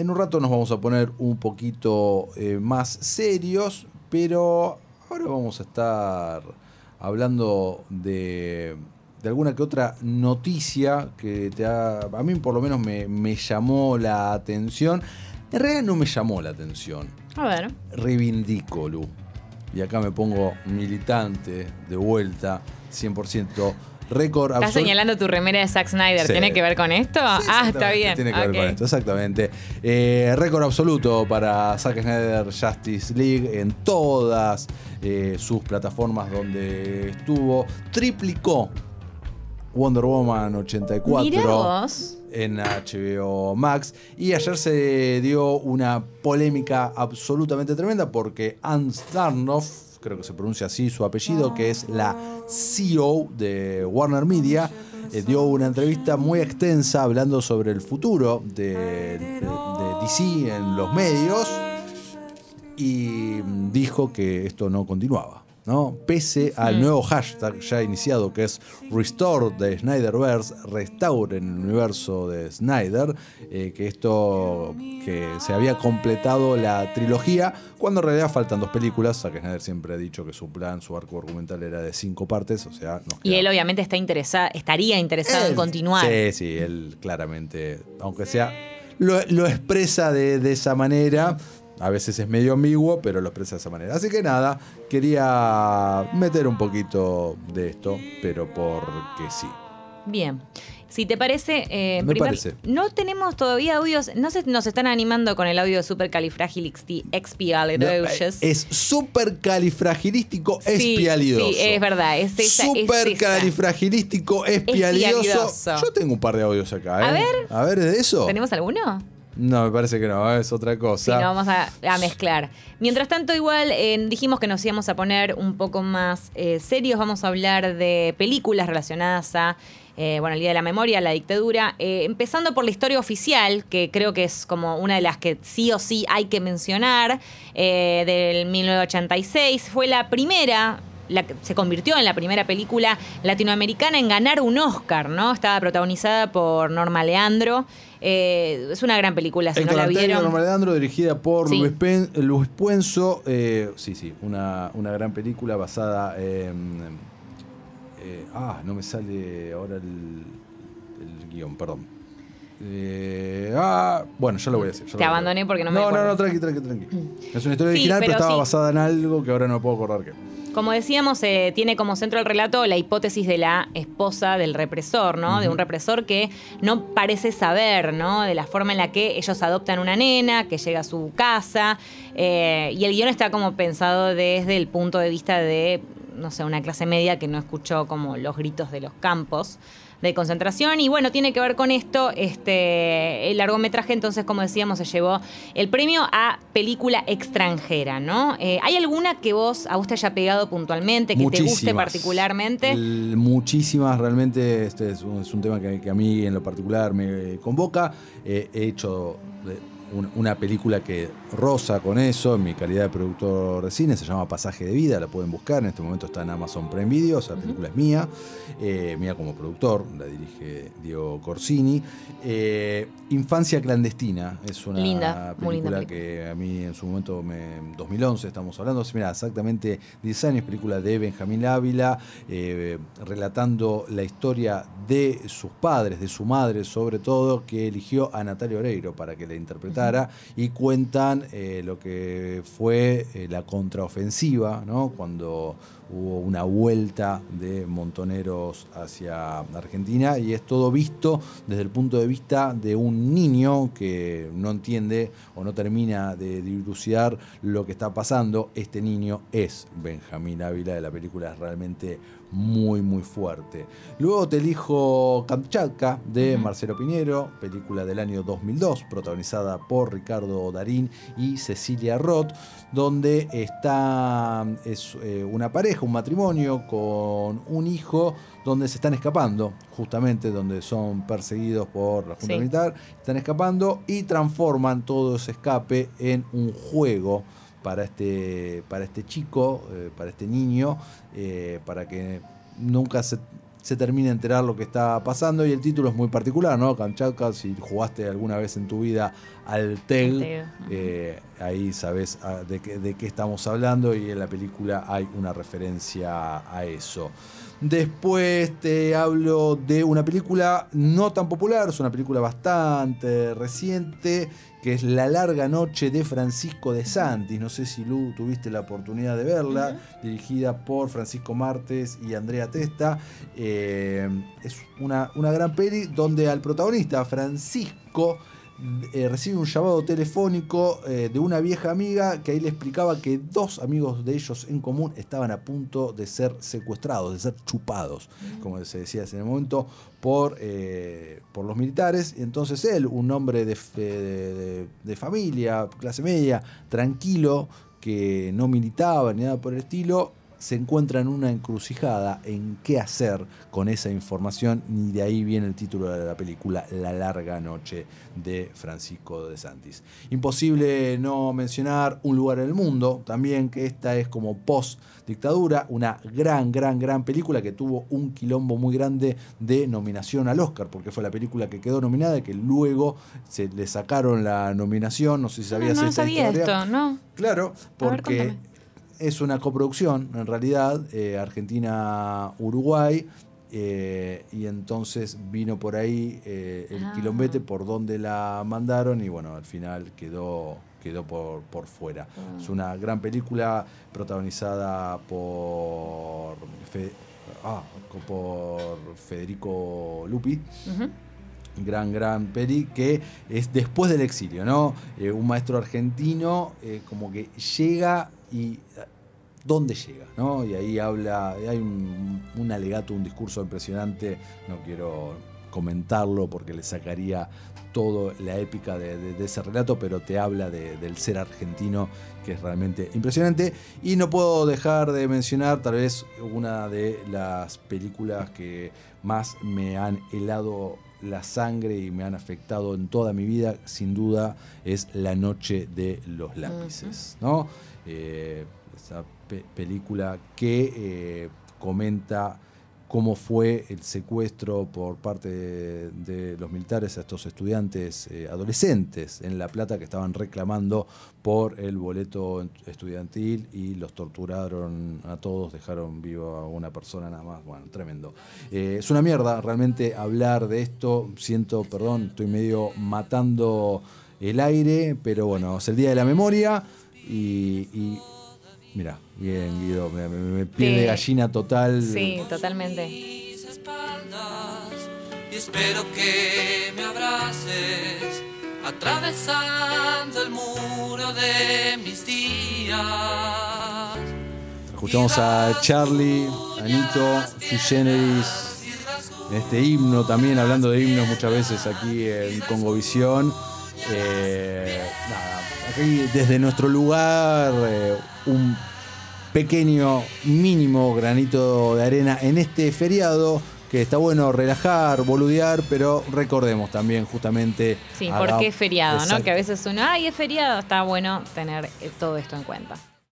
En un rato nos vamos a poner un poquito eh, más serios, pero ahora vamos a estar hablando de, de alguna que otra noticia que te ha, a mí por lo menos me, me llamó la atención. En realidad no me llamó la atención. A ver. Reivindico, Lu. Y acá me pongo militante de vuelta, 100%. Récord Estás absoluto. señalando tu remera de Zack Snyder. Sí. ¿Tiene que ver con esto? Sí, ah, está bien. Tiene que ver con esto, exactamente. Eh, récord absoluto para Zack Snyder Justice League en todas eh, sus plataformas donde estuvo. Triplicó Wonder Woman 84 Mirá vos. en HBO Max. Y ayer se dio una polémica absolutamente tremenda porque Ann Starnoff, creo que se pronuncia así su apellido, que es la CEO de Warner Media, eh, dio una entrevista muy extensa hablando sobre el futuro de, de- de DC en los medios y dijo que esto no continuaba. ¿No? Pese al nuevo hashtag ya iniciado que es Restore the Snyderverse, restauren el universo de Snyder, eh, que esto que se había completado la trilogía, cuando en realidad faltan dos películas. Zack Snyder siempre ha dicho que su plan, su arco argumental era de cinco partes, o sea, nos Y él obviamente está interesado, estaría interesado en continuar. Sí, sí, él claramente, aunque sea, lo, lo expresa de, de esa manera. A veces es medio ambiguo, pero lo expresa de esa manera. Así que nada, quería meter un poquito de esto, pero porque sí. Bien. Si te parece, eh, Me primer- parece. no tenemos todavía audios, no se nos están animando con el audio de Supercalifragilisticexpialidocious. Es súper califragilístico Sí, espialidoso. sí, es verdad, es esa, es Súper esa. califragilístico espialidoso. Espialidoso. Yo tengo un par de audios acá, ¿eh? A ver. A ver, ¿es de eso? ¿Tenemos alguno? No, me parece que no, es otra Sí, cosa. no, vamos a, mezclar. Mientras tanto, igual eh, dijimos que nos íbamos a poner un poco más eh, serios. Vamos a hablar de películas relacionadas a, eh, bueno, el Día de la Memoria, la dictadura. Empezando por la historia oficial, que creo que es como una de las que sí o sí hay que mencionar, del 1986. Fue la primera la se convirtió en la primera película latinoamericana en ganar un Oscar, ¿no? Estaba protagonizada por Norma Leandro. Eh, es una gran película, si Héctor no la Arteaga, vieron. Norma Leandro, dirigida por Sí. Luis, Pen- Luis Puenzo. eh, sí, sí, una, una gran película basada en. eh, ah, no me sale ahora el, el guion, perdón. Eh, ah, bueno, ya lo voy a decir. Te abandoné porque no me No, no, no, tranqui, tranqui, tranqui. Es una historia Sí, original, pero, pero estaba sí. basada en algo que ahora no puedo acordar qué. Como decíamos, eh, tiene como centro el relato la hipótesis de la esposa del represor, ¿no? De un represor que no parece saber, ¿no? De la forma en la que ellos adoptan una nena, que llega a su casa. eh, y el guion está como pensado desde el punto de vista de, no sé, una clase media que no escuchó como los gritos de los campos de concentración y bueno, tiene que ver con esto, este, el largometraje entonces, como decíamos, se llevó el premio a película extranjera, ¿no? Eh, ¿Hay alguna que vos, a vos te haya pegado puntualmente, que te guste particularmente? Muchísimas, realmente este es un, es un tema que, que a mí en lo particular me convoca. Eh, he hecho de- un- una película que roza con eso en mi calidad de productor de cine, se llama Pasaje de Vida, la pueden buscar, en este momento está en Amazon Prime Video, esa película es mía, eh, mía como productor, la dirige Diego Corsini. Eh, Infancia clandestina es una Linda, muy linda película que a mí en su momento, me, en 2011 estamos hablando, mira, exactamente 10 años, película de Benjamín Ávila, eh, relatando la historia de sus padres, de su madre sobre todo, que eligió a Natalia Oreiro para que la interpretara, y cuentan eh, lo que fue eh, la contraofensiva, ¿no? cuando hubo una vuelta de montoneros hacia Argentina, y es todo visto desde el punto de vista de un niño que no entiende o no termina de dilucidar lo que está pasando. Este niño es Benjamín Ávila de la película, es realmente muy muy fuerte. Luego te elijo Kamchatka de Marcelo Piñero, película del año 2002, protagonizada por Ricardo Darín y Cecilia Roth, donde está es eh, una pareja, un matrimonio con un hijo donde se están escapando, justamente donde son perseguidos por la Junta Sí. Militar, están escapando y transforman todo ese escape en un juego para este, para este chico, eh, para este niño, eh, para que nunca se, se termine de enterar lo que está pasando. Y el título es muy particular, ¿no? Kamchatka, si jugaste alguna vez en tu vida Alteg. Eh, ahí sabes ah, de, de qué estamos hablando y en la película hay una referencia a eso. Después te hablo de una película no tan popular, es una película bastante reciente, que es La larga noche de Francisco de Santis. No sé si Lu tuviste la oportunidad de verla, dirigida por Francisco Martes y Andrea Testa. Eh, es una, una gran peli donde al protagonista, Francisco, eh, recibe un llamado telefónico eh, de una vieja amiga que ahí le explicaba que dos amigos de ellos en común estaban a punto de ser secuestrados, de ser chupados, como se decía en el momento, por, eh, por los militares. Y entonces él, un hombre de, de familia, clase media, tranquilo, que no militaba ni nada por el estilo, se encuentra en una encrucijada en qué hacer con esa información y de ahí viene el título de la película La larga noche de Francisco de Santis. Imposible no mencionar Un lugar en el mundo, también que esta es como post dictadura, una gran, gran, gran película que tuvo un quilombo muy grande de nominación al Oscar, porque fue la película que quedó nominada y que luego se le sacaron la nominación, no sé si sabías no, no sabía esto, ¿no? Claro, porque es una coproducción, en realidad, eh, Argentina-Uruguay. Eh, y entonces vino por ahí eh, el ah. quilombete por donde la mandaron y bueno, al final quedó, quedó por, por fuera. Es ah. una gran película protagonizada por, ah, por Federico Lupi. Gran, gran peli que es después del exilio, ¿no? un maestro argentino como que llega y eh, dónde llega, ¿no? Y ahí habla, hay un, alegato, un discurso impresionante, no quiero comentarlo porque le sacaría toda la épica de, ese relato, pero te habla del ser argentino, que es realmente impresionante. Y no puedo dejar de mencionar tal vez una de las películas que más me han helado la sangre y me han afectado en toda mi vida, sin duda, es La Noche de los Lápices, ¿no? Eh, esa película que eh, comenta cómo fue el secuestro por parte de, los militares a estos estudiantes eh, adolescentes en La Plata que estaban reclamando por el boleto estudiantil y los torturaron a todos, dejaron vivo a una persona nada más. Bueno, tremendo. es una mierda realmente hablar de esto. Siento, perdón, estoy medio matando el aire, pero bueno, es el Día de la Memoria. Y, mira, bien Guido, me, me, piel de gallina total. Sí, totalmente. Y espero que me abraces atravesando el muro de mis días. Escuchamos a Charlie, Anito, Generis, en este himno también, hablando de himnos muchas veces aquí en Congovisión. Eh, nada, aquí desde nuestro lugar eh, un pequeño, mínimo granito de arena en este feriado que está bueno relajar, boludear, pero recordemos también justamente... Sí, porque es feriado, ¿no? Que a veces uno, ay, es feriado, está bueno tener eh, todo esto en cuenta.